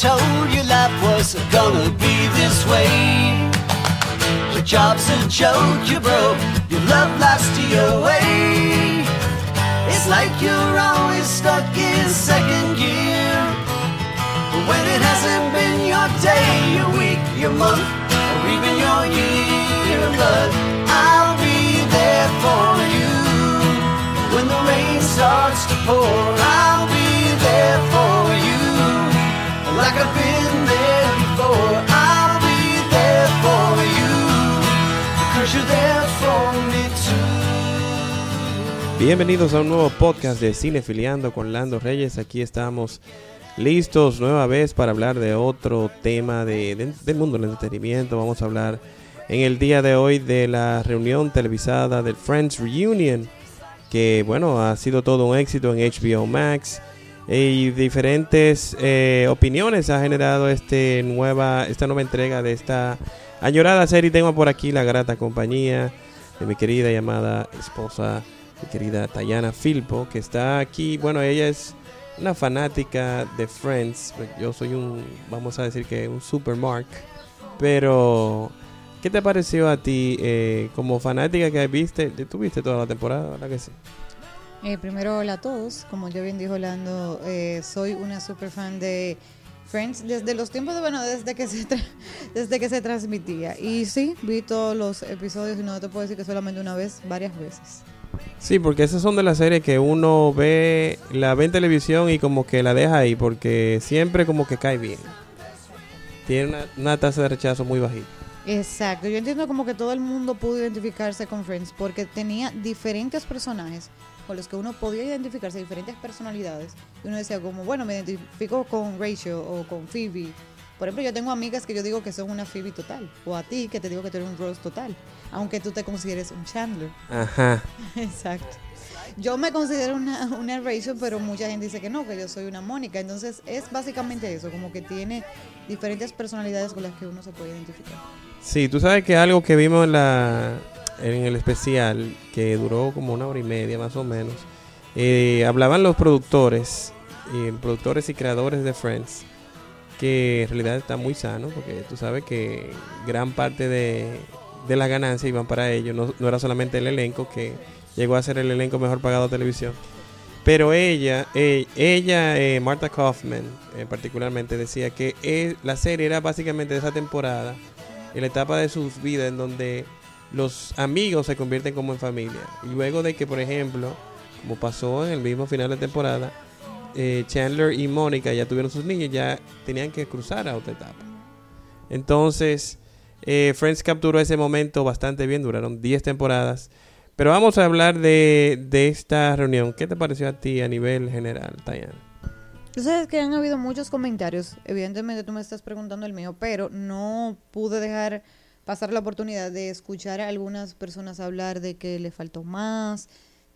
told you life was gonna be this way. Your job's a joke, you broke, your love to your way. It's like you're always stuck in second gear. But when it hasn't been your day, your week, your month, or even your year, but I'll be there for you. When the rain starts to pour, I'll be Bienvenidos a un nuevo podcast de Cinefiliando con Lando Reyes. Aquí estamos listos nueva vez para hablar de otro tema de, de- del mundo del entretenimiento. Vamos a hablar en el día de hoy de la reunión televisada del Friends Reunion, que bueno, ha sido todo un éxito en HBO Max. Y diferentes eh, opiniones ha generado este nueva, esta nueva entrega de esta añorada serie. Tengo por aquí la grata compañía de mi querida llamada esposa querida Tayana Filpo, que está aquí. Bueno, ella es una fanática de Friends. Yo soy un, vamos a decir que un super mark. Pero, ¿qué te pareció a ti eh, como fanática que viste? ¿Tú viste toda la temporada? ¿Verdad que sí? Eh, primero, hola a todos. Como ya bien dijo Lando, eh, soy una super fan de Friends desde los tiempos de, bueno, desde que se tra- desde que se transmitía. Y sí, vi todos los episodios y no te puedo decir que solamente una vez, varias veces. Sí, porque esas son de las series que uno ve, la ve en televisión y como que la deja ahí, porque siempre como que cae bien. Tiene una, tasa de rechazo muy bajita. Exacto, yo entiendo como que todo el mundo pudo identificarse con Friends porque tenía diferentes personajes con los que uno podía identificarse, diferentes personalidades. Y uno decía como, bueno, me identifico con Rachel o con Phoebe. Por ejemplo, yo tengo amigas que yo digo que son una Phoebe total. O a ti que te digo que tú eres un Rose total. Aunque tú te consideres un Chandler. Ajá. Exacto. Yo me considero una, una Rachel, pero mucha gente dice que no, que yo soy una Mónica. Entonces es básicamente eso, como que tiene diferentes personalidades con las que uno se puede identificar. Sí, tú sabes que algo que vimos en, la, en el especial, que duró como una hora y media más o menos, eh, hablaban los productores, y productores y creadores de Friends, que en realidad está muy sano, porque tú sabes que gran parte de, de las ganancias iban para ellos, no, no era solamente el elenco, que llegó a ser el elenco mejor pagado de televisión. Pero ella, eh, ella, eh, Martha Kaufman, eh, particularmente, decía que eh, la serie era básicamente de esa temporada, en la etapa de sus vidas en donde los amigos se convierten como en familia. Y luego de que, por ejemplo, como pasó en el mismo final de temporada, eh, Chandler y Mónica ya tuvieron sus niños, ya tenían que cruzar a otra etapa. Entonces, eh, Friends capturó ese momento bastante bien, duraron 10 temporadas. Pero vamos a hablar de, de esta reunión. ¿Qué te pareció a ti a nivel general, Tayana? Tú sabes que han habido muchos comentarios, evidentemente tú me estás preguntando el mío, pero no pude dejar pasar la oportunidad de escuchar a algunas personas hablar de que le faltó más,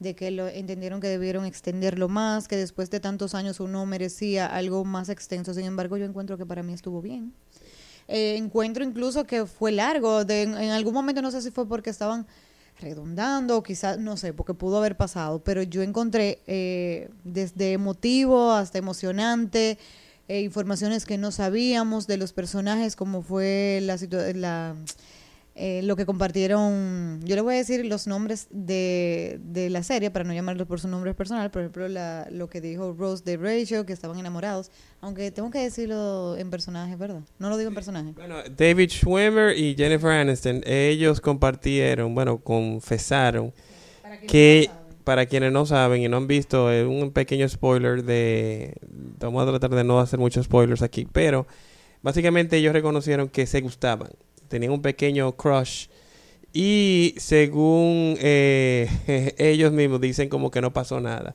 de que lo entendieron que debieron extenderlo más, que después de tantos años uno merecía algo más extenso. Sin embargo, yo encuentro que para mí estuvo bien. Eh, encuentro incluso que fue largo, de, en, algún momento no sé si fue porque estaban redondando, quizás, no sé, porque pudo haber pasado, pero yo encontré eh, desde emotivo hasta emocionante, eh, informaciones que no sabíamos de los personajes, como fue la, la eh, lo que compartieron, yo le voy a decir los nombres de, de la serie para no llamarlos por su nombre personal, por ejemplo, la, lo que dijo Rose de Rachel, que estaban enamorados, aunque tengo que decirlo en personaje, ¿verdad? No lo digo en personaje. Bueno, David Schwimmer y Jennifer Aniston, ellos compartieron, bueno, confesaron que para quienes no saben y no han visto, es un pequeño spoiler de... Vamos a tratar de no hacer muchos spoilers aquí, pero básicamente ellos reconocieron que se gustaban, tenían un pequeño crush y según eh, ellos mismos dicen como que no pasó nada.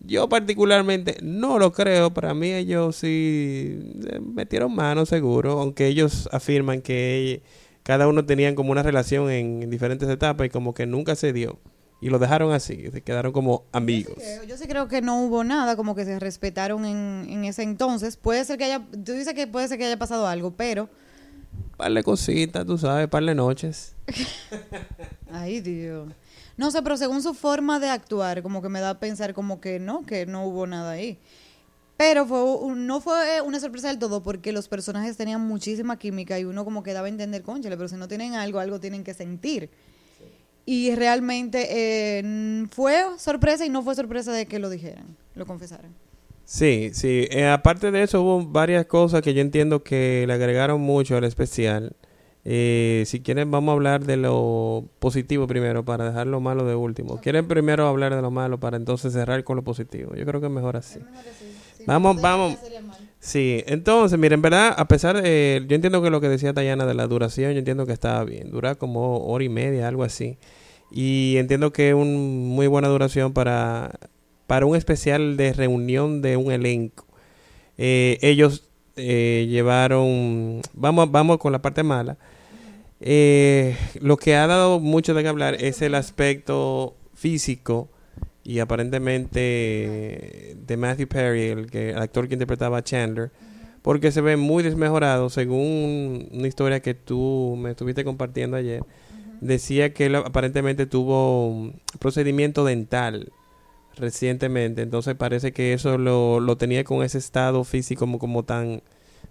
Yo particularmente no lo creo, para mí ellos sí eh, metieron mano seguro, aunque ellos afirman que cada uno tenían como una relación en, en diferentes etapas y como que nunca se dio. Y lo dejaron así, se quedaron como amigos. Yo sí creo que no hubo nada, como que se respetaron en, en ese entonces. Puede ser que haya, tú dices que puede ser que haya pasado algo, pero, Par de cositas, tú sabes, par de noches. ay Dios. No sé, pero según su forma de actuar, como que me da a pensar como que no, que no hubo nada ahí. Pero fue un- no fue una sorpresa del todo porque los personajes tenían muchísima química y uno como que daba a entender, conchale, pero si no tienen algo, algo tienen que sentir. Y realmente eh, fue sorpresa y no fue sorpresa de que lo dijeran, lo confesaran. Sí, sí. Eh, aparte de eso, hubo varias cosas que yo entiendo que le agregaron mucho al especial. Eh, si quieren, vamos a hablar de lo positivo primero para dejar lo malo de último. ¿Quieren primero hablar de lo malo para entonces cerrar con lo positivo? Yo creo que es mejor así. Vamos, vamos. Sí, entonces, miren, en verdad, a pesar de, yo entiendo que lo que decía Tayana de la duración, yo entiendo que estaba bien, dura como hora y media, algo así, y entiendo que es una muy buena duración para, para un especial de reunión de un elenco. Eh, ellos eh, llevaron, vamos, vamos con la parte mala, Eh, lo que ha dado mucho de qué hablar es el aspecto físico y aparentemente de Matthew Perry, el, que, el actor que interpretaba a Chandler, porque se ve muy desmejorado, según una historia que tú me estuviste compartiendo ayer. Decía que él aparentemente tuvo un procedimiento dental recientemente, entonces parece que eso lo, lo tenía con ese estado físico como, como tan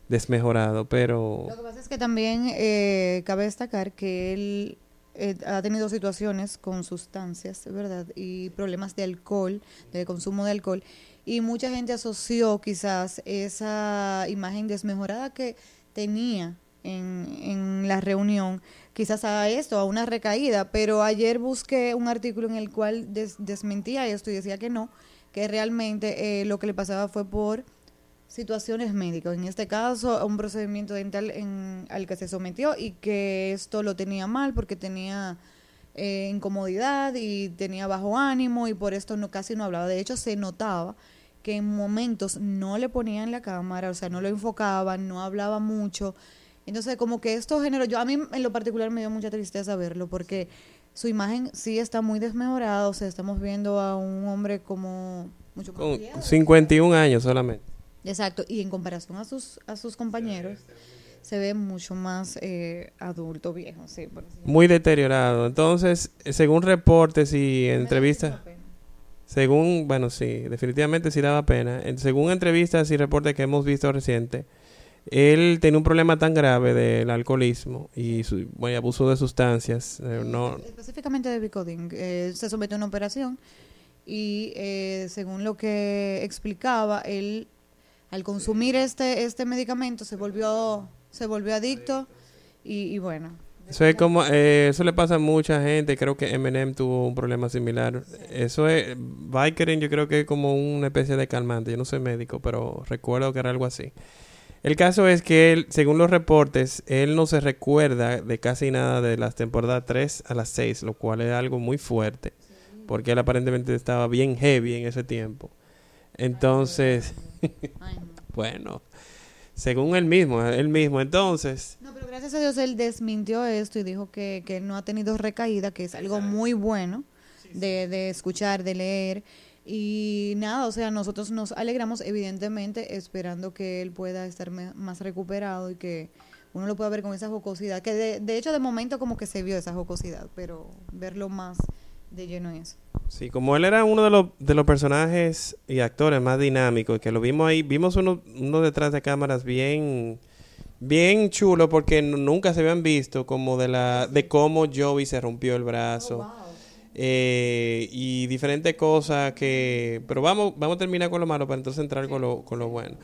desmejorado, pero... Lo que pasa es que también eh, cabe destacar que él eh, ha tenido situaciones con sustancias, ¿verdad? Y problemas de alcohol, de consumo de alcohol. Y mucha gente asoció quizás esa imagen desmejorada que tenía en, en la reunión, quizás a esto, a una recaída. Pero ayer busqué un artículo en el cual des- desmentía esto y decía que no, que realmente eh, lo que le pasaba fue por situaciones médicas. En este caso, un procedimiento dental en, al que se sometió y que esto lo tenía mal porque tenía eh, incomodidad y tenía bajo ánimo y por esto no casi no hablaba. De hecho, se notaba que en momentos no le ponían la cámara, o sea, no lo enfocaban, no hablaba mucho. Entonces, como que esto generó, yo a mí en lo particular me dio mucha tristeza verlo porque su imagen sí está muy desmejorada, o sea, estamos viendo a un hombre como mucho más Con viejo. 51 años solamente. Exacto, y en comparación a sus a sus compañeros se ve mucho más eh, adulto, viejo, sí. por Muy deteriorado. Entonces, según reportes y entrevistas, según, bueno, sí, definitivamente sí daba pena. En- Según entrevistas y reportes que hemos visto reciente, él tenía un problema tan grave del alcoholismo y su, bueno, abuso de sustancias. eh, no, Específicamente de Bicodin, eh, se sometió a una operación y eh, según lo que explicaba, él al consumir este este medicamento se volvió se volvió adicto y, y bueno. Eso es como, eh, eso le pasa a mucha gente. Creo que Eminem tuvo un problema similar. Eso es, Vicodin yo creo que es como una especie de calmante. Yo no soy médico, pero recuerdo que era algo así. El caso es que él, según los reportes, él no se recuerda de casi nada de las temporadas 3 a las 6, lo cual es algo muy fuerte, porque él aparentemente estaba bien heavy en ese tiempo. Entonces, bueno, según él mismo, él mismo, entonces, No, pero gracias a Dios él desmintió esto y dijo que, que no ha tenido recaída, que es algo muy bueno de, de escuchar, de leer. Y nada, o sea, nosotros nos alegramos, evidentemente, esperando que él pueda estar más recuperado y que uno lo pueda ver con esa jocosidad. Que de, de hecho, de momento, como que se vio esa jocosidad, pero verlo más de lleno en eso. Sí, como él era uno de los, de los personajes y actores más dinámicos, que lo vimos ahí, vimos uno, uno detrás de cámaras bien, bien chulo, porque nunca se habían visto como de la, de cómo Joey se rompió el brazo. Eh, y diferentes cosas que, pero vamos, vamos a terminar con lo malo para entonces entrar con lo, con lo bueno.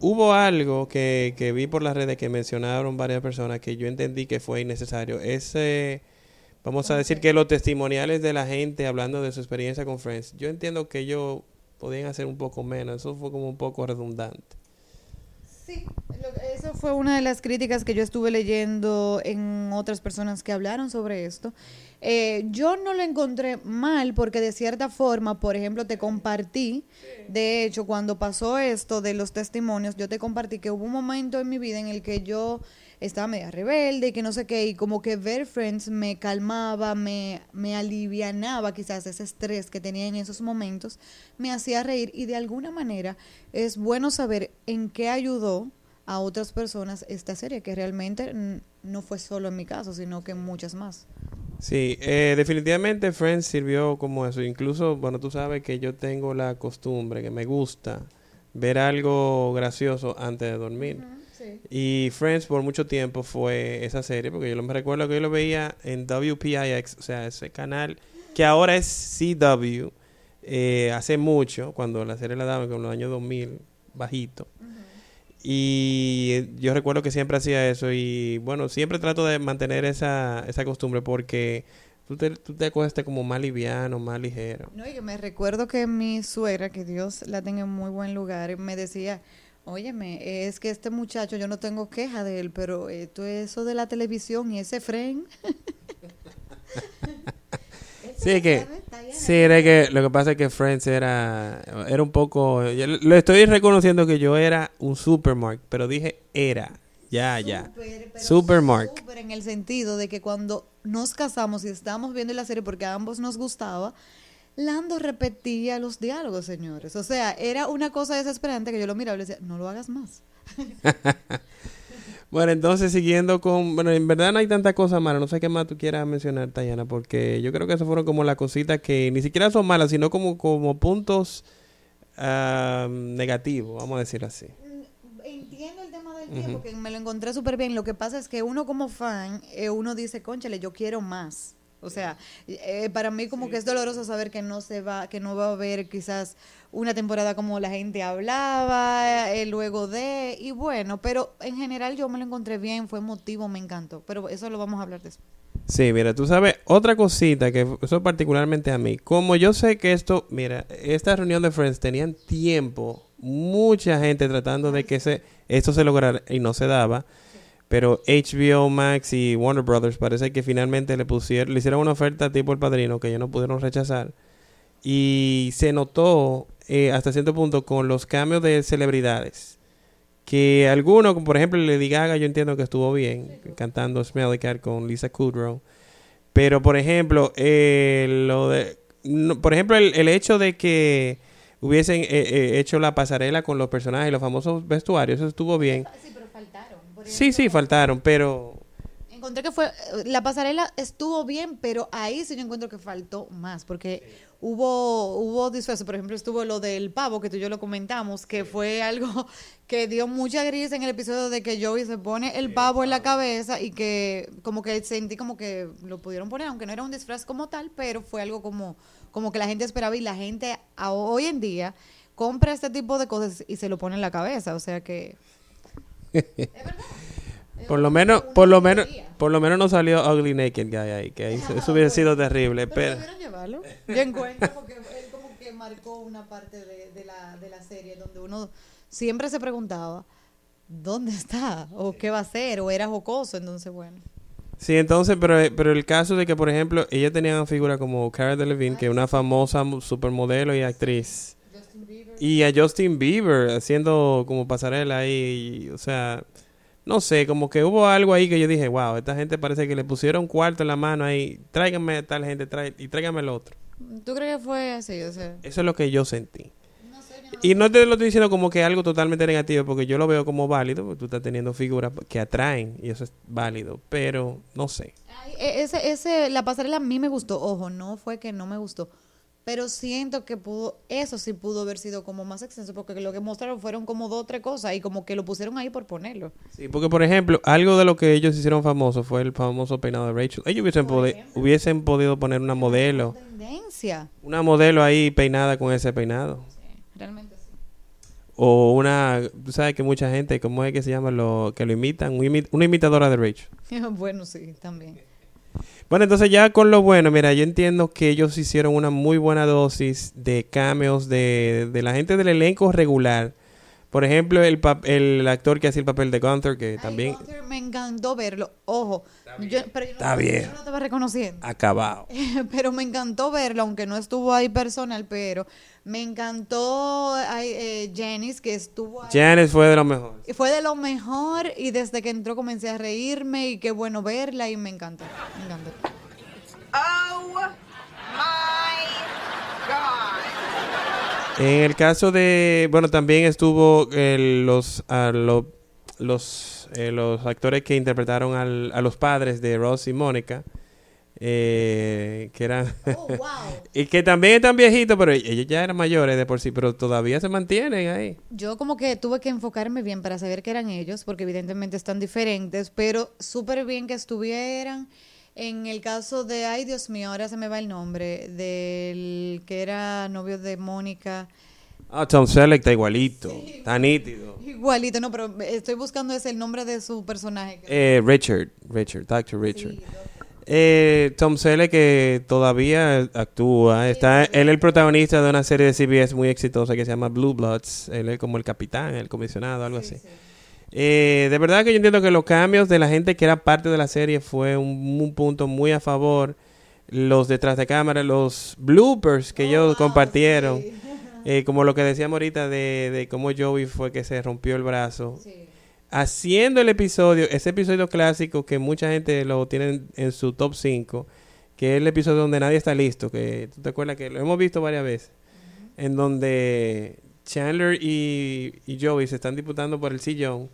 Hubo algo que, que vi por las redes que mencionaron varias personas que yo entendí que fue innecesario. Ese, vamos a decir que los testimoniales de la gente hablando de su experiencia con Friends, yo entiendo que ellos podían hacer un poco menos. Eso fue como un poco redundante. Sí, eso fue una de las críticas que yo estuve leyendo en otras personas que hablaron sobre esto. Eh, yo no lo encontré mal porque de cierta forma, por ejemplo, te compartí, de hecho, cuando pasó esto de los testimonios, yo te compartí que hubo un momento en mi vida en el que yo estaba media rebelde y que no sé qué, y como que ver Friends me calmaba, me, me alivianaba quizás ese estrés que tenía en esos momentos, me hacía reír y de alguna manera es bueno saber en qué ayudó a otras personas esta serie, que realmente no fue solo en mi caso, sino que en muchas más. Sí, eh, definitivamente Friends sirvió como eso. Incluso, bueno, tú sabes que yo tengo la costumbre, que me gusta ver algo gracioso antes de dormir. Sí. Y Friends por mucho tiempo fue esa serie, porque yo me recuerdo que yo lo veía en WPIX, o sea, ese canal que ahora es CW, eh, hace mucho, cuando la serie la daban con los años 2000, bajito. Y eh, yo recuerdo que siempre hacía eso y bueno, siempre trato de mantener esa, esa costumbre porque tú te, tú te acuestas como más liviano, más ligero. No, y que me recuerdo que mi suegra, que Dios la tenga en muy buen lugar, me decía, óyeme, es que este muchacho, yo no tengo queja de él, pero esto es eso de la televisión y ese fren. Sí, que, sí, era que lo que pasa es que Friends era, era un poco, yo lo estoy reconociendo que yo era un supermark, pero dije era, ya, ya. Pero Supermark. súper en el sentido de que cuando nos casamos y estábamos viendo la serie porque a ambos nos gustaba, Lando repetía los diálogos, señores. O sea, era una cosa desesperante que yo lo miraba y le decía, no lo hagas más. Bueno, entonces siguiendo con, bueno, en verdad no hay tanta cosa mala, no sé qué más tú quieras mencionar, Tayana, porque yo creo que esas fueron como las cositas que ni siquiera son malas, sino como, como puntos ah, negativos, vamos a decir así. Entiendo el tema del tiempo, que me lo encontré súper bien. Lo que pasa es que uno como fan, eh, uno dice, conchale, yo quiero más. O sea, eh, para mí como que es doloroso saber que no se va, que no va a haber quizás una temporada como la gente hablaba, eh, luego de, y bueno, pero en general yo me lo encontré bien, fue emotivo, me encantó, pero eso lo vamos a hablar después. Sí, mira, tú sabes, otra cosita que eso particularmente a mí, como yo sé que esto, mira, esta reunión de Friends tenían tiempo, mucha gente tratando de que se, esto se lograra y no se daba, pero HBO Max y Warner Brothers parece que finalmente le pusieron, le hicieron una oferta tipo el padrino que ellos no pudieron rechazar y se notó eh, hasta cierto punto con los cambios de celebridades que algunos, por ejemplo Lady Gaga, yo entiendo que estuvo bien cantando Smelly Cat con Lisa Kudrow. Pero, por ejemplo, eh, lo de, no, por ejemplo, el, el hecho de que hubiesen eh, eh, hecho la pasarela con los personajes los famosos vestuarios, eso estuvo bien. Sí, pero faltaron. Sí, sí, faltaron, pero Encontré que fue, la pasarela estuvo bien, pero ahí sí yo encuentro que faltó más, porque hubo, hubo disfraces, por ejemplo, estuvo lo del pavo, que tú y yo lo comentamos, que fue algo que dio mucha gris en el episodio de que Joey se pone el pavo en la cabeza y que como que sentí como que lo pudieron poner, aunque no era un disfraz como tal, pero fue algo como, como que la gente esperaba y la gente a- hoy en día compra este tipo de cosas y se lo pone en la cabeza, o sea que... por lo menos, por lo menos, por lo menos no salió Ugly Naked Guy ahí, que ahí eso- hubiera sido terrible, pero... debieron llevarlo. Yo encuentro porque él como que marcó una parte de, de la, de la serie donde uno siempre se preguntaba dónde está o qué va a hacer o era jocoso, entonces bueno. Sí, entonces, pero, pero el caso de que, por ejemplo, ella tenía una figura como Cara Delevingne, que es una famosa supermodelo y actriz. Y a Justin Bieber haciendo como pasarela ahí, y, o sea, no sé, como que hubo algo ahí que yo dije, wow, esta gente parece que le pusieron cuarto en la mano ahí, tráiganme a tal gente trae, y tráiganme el otro. ¿Tú crees que fue así? O sea, Eso es lo que yo sentí. no sé, yo no Y no te lo estoy diciendo como que algo totalmente negativo, porque yo lo veo como válido, porque tú estás teniendo figuras que atraen, y eso es válido, pero no sé. Ay, e- ese, ese, la pasarela a mí me gustó. Ojo, no fue que no me gustó. Pero siento que pudo, eso sí pudo haber sido como más extenso, porque lo que mostraron fueron como dos o tres cosas y como que lo pusieron ahí por ponerlo. Sí, porque por ejemplo, algo de lo que ellos hicieron famoso fue el famoso peinado de Rachel. Ellos hubiesen, podi- hubiesen podido poner una modelo, Tendencia. una modelo ahí peinada con ese peinado. Sí, realmente sí. O una, tú sabes que mucha gente, ¿cómo es que se llama? Lo, que lo imitan, un imi- una imitadora de Rachel. bueno, sí, también. Bueno, entonces ya con lo bueno, mira, yo entiendo que ellos hicieron una muy buena dosis de cameos de, de la gente del elenco regular. Por ejemplo, el, el actor que hacía el papel de Gunther, que también Gunther, me encantó verlo. Ojo, yo, pero yo no, Está bien. yo no lo estaba reconociendo. acabado. pero me encantó verlo, aunque no estuvo ahí personal, pero me encantó eh, Janice, que estuvo ahí. Janice fue de lo mejor. Y Fue de lo mejor y desde que entró comencé a reírme y qué bueno verla y me encantó. Me encantó. Oh my. En el caso de, bueno, también estuvo eh, los, lo- los, eh, los actores que interpretaron al- a los padres de Ross y Mónica. eh, que eran... Oh, wow. y que también están viejitos, pero ellos ya eran mayores de por sí, pero todavía se mantienen ahí. Yo como que tuve que enfocarme bien para saber que eran ellos, porque evidentemente están diferentes, pero súper bien que estuvieran. En el caso de, ay Dios mío, ahora se me va el nombre, del que era novio de Mónica. Ah, Tom Selleck está igualito, está nítido. Igualito, no, pero estoy buscando ese el nombre de su personaje. Eh, Richard, Richard, Dr. Richard. Eh, Tom Selleck que todavía actúa, está, él es el protagonista de una serie de CBS muy exitosa que se llama Blue Bloods, él es como el capitán, el comisionado, algo así. Eh, de verdad que yo entiendo que los cambios de la gente que era parte de la serie fue un, un punto muy a favor. Los detrás de cámara, los bloopers que ellos compartieron, eh, como lo que decíamos ahorita de, de cómo Joey fue que se rompió el brazo. Haciendo el episodio, ese episodio clásico que mucha gente lo tiene en, en su top 5, que es el episodio donde nadie está listo, que tú te acuerdas que lo hemos visto varias veces, en donde Chandler y, y Joey se están disputando por el sillón.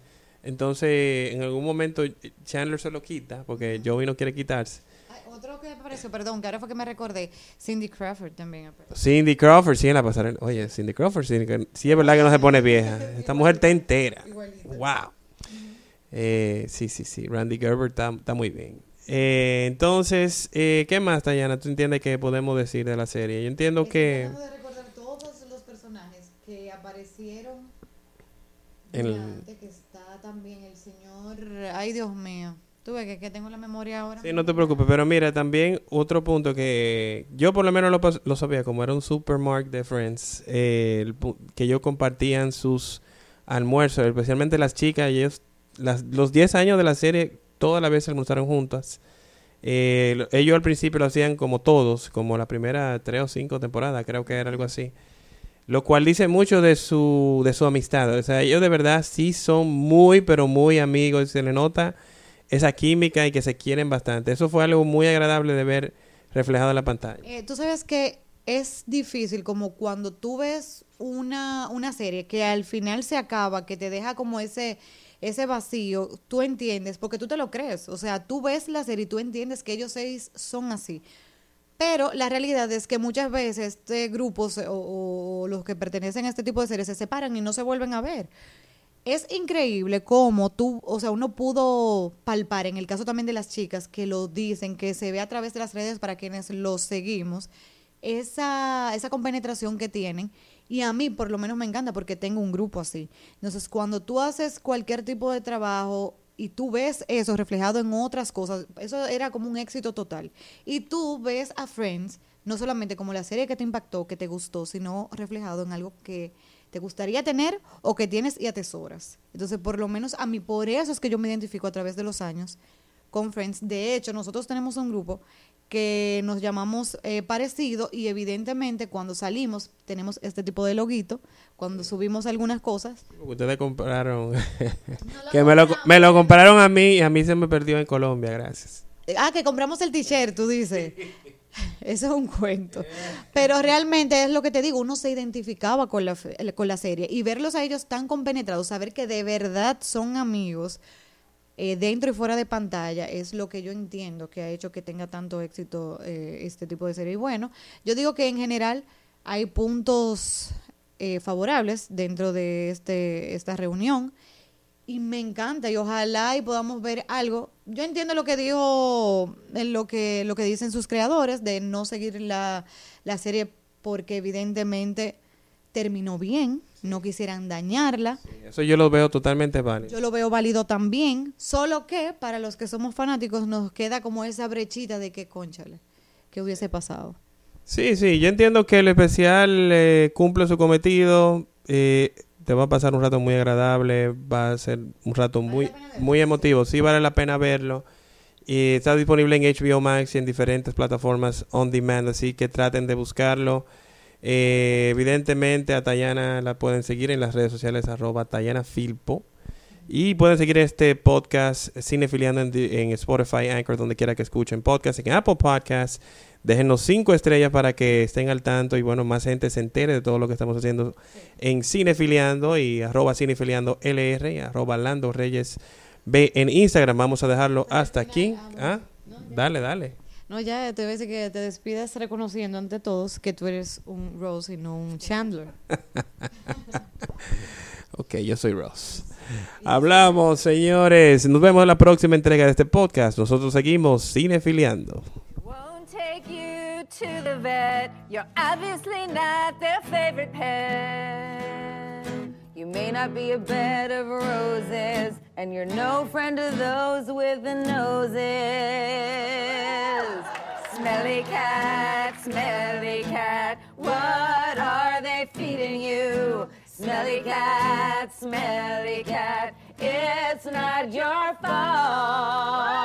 Entonces, en algún momento Chandler se lo quita porque Joey no quiere quitarse. Ay, otro que me apareció, perdón, que ahora fue que me recordé, Cindy Crawford también apareció. Cindy Crawford, sí, en la pasarela. Oye, Cindy Crawford, sí, que- sí es verdad que no se pone vieja. Esta mujer está entera. Wow. Eh, sí, sí, sí. Randy Gerber está, está muy bien. Eh, entonces, eh, ¿qué más, Tayana? ¿Tú entiendes que podemos decir de la serie? Yo entiendo que... Estoy tratando de recordar todos los personajes que aparecieron El- durante, que también el señor, ay Dios mío, tuve que, que tengo la memoria ahora. Sí, no te preocupes, pero mira, también otro punto que yo por lo menos lo, lo sabía, como era un supermarket de Friends, eh, que ellos compartían sus almuerzos, especialmente las chicas, ellos, las, los 10 años de la serie, todas las veces almorzaron juntas. Eh, lo- ellos al principio lo hacían como todos, como la primera tres o cinco temporadas, creo que era algo así. Lo cual dice mucho de su, de su amistad. O sea, ellos de verdad sí son muy, pero muy amigos. Se le nota esa química y que se quieren bastante. Eso fue algo muy agradable de ver reflejado en la pantalla. Eh, tú sabes que es difícil como cuando tú ves una, una serie que al final se acaba, que te deja como ese, ese vacío, tú entiendes, porque tú te lo crees. O sea, tú ves la serie y tú entiendes que ellos seis son así. Pero la realidad es que muchas veces este grupos o, o los que pertenecen a este tipo de series se separan y no se vuelven a ver. Es increíble cómo tú, o sea, uno pudo palpar, en el caso también de las chicas que lo dicen, que se ve a través de las redes para quienes los seguimos, esa, esa compenetración que tienen. Y a mí por lo menos me encanta porque tengo un grupo así. Entonces, cuando tú haces cualquier tipo de trabajo y tú ves eso reflejado en otras cosas, eso era como un éxito total. Y tú ves a Friends no solamente como la serie que te impactó, que te gustó, sino reflejado en algo que te gustaría tener o que tienes y atesoras. Entonces, por lo menos a mí, por eso es que yo me identifico a través de los años con Friends. De hecho, nosotros tenemos un grupo que nos llamamos eh, parecido y evidentemente cuando salimos tenemos este tipo de loguito, cuando subimos algunas cosas. Ustedes compraron. que me lo, me lo compraron a mí y a mí se me perdió en Colombia, gracias. Eh, Ah, que compramos el t-shirt, tú dices. Eso es un cuento. Pero realmente es lo que te digo, uno se identificaba con la, con la serie y verlos a ellos tan compenetrados, saber que de verdad son amigos eh, dentro y fuera de pantalla, es lo que yo entiendo que ha hecho que tenga tanto éxito eh, este tipo de serie. Y bueno, yo digo que en general hay puntos eh, favorables dentro de este, esta reunión y me encanta y ojalá y podamos ver algo. Yo entiendo lo que dijo, lo que, lo que dicen sus creadores de no seguir la, la serie porque evidentemente terminó bien, no quisieran dañarla. Eso yo lo veo totalmente válido. Yo lo veo válido también, solo que para los que somos fanáticos nos queda como esa brechita de que, conchale, que hubiese pasado. Sí, sí, yo entiendo que el especial eh, cumple su cometido. eh, te va a pasar un rato muy agradable, va a ser un rato muy, muy emotivo. Sí, vale la pena verlo. Y está disponible en HBO Max y en diferentes plataformas on demand, así que traten de buscarlo. Eh, evidentemente a Tayana la pueden seguir en las redes sociales arroba Tayana Filpo. Y pueden seguir este podcast Cinefiliando en, en Spotify, Anchor, donde quiera que escuchen podcast, en Apple Podcasts. Déjenos cinco estrellas para que estén al tanto y bueno, más gente se entere de todo lo que estamos haciendo en Cinefiliando y arroba Cinefiliando LR y arroba Lando Reyes B en Instagram. Vamos a dejarlo hasta aquí. Ah, dale, dale. No, ya te ves que te despidas reconociendo ante todos que tú eres un Rose y no un Chandler. Ok, yo soy Ross. Hablamos, señores. Nos vemos en la próxima entrega de este podcast. Nosotros seguimos cinefiliando. Won't take you to the vet. You're obviously not their favorite pet. You may not be a bed of roses, and you're no friend of those with the noses. Cat, smelly cat, what are they feeding you? Smelly cat, smelly cat, it's not your fault.